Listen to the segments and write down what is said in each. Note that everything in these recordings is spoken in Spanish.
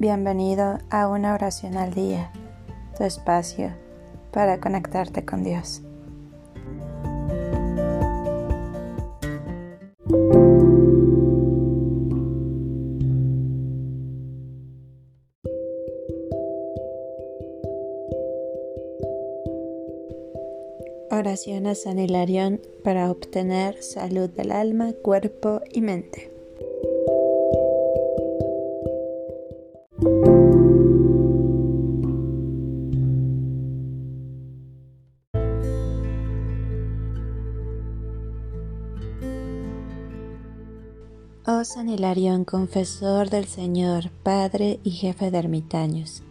Bienvenido a una oración al día, tu espacio para conectarte con Dios. Oración a San Hilarión para obtener salud del alma, cuerpo y mente. Oh San Hilarión, confesor del Señor, Padre y jefe de ermitaños,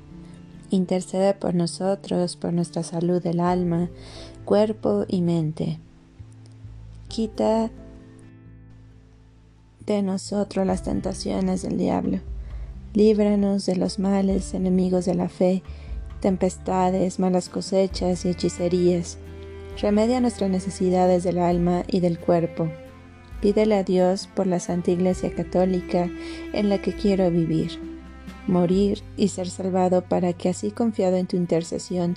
intercede por nosotros, por nuestra salud del alma, cuerpo y mente. Quita de nosotros las tentaciones del diablo. Líbranos de los males, enemigos de la fe, tempestades, malas cosechas y hechicerías. Remedia nuestras necesidades del alma y del cuerpo Pídele a Dios por la Santa Iglesia Católica en la que quiero vivir, morir y ser salvado para que así confiado en tu intercesión,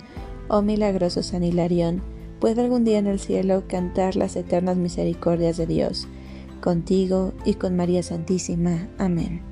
oh milagroso San Hilarión, pueda algún día en el cielo cantar las eternas misericordias de Dios, contigo y con María Santísima. Amén.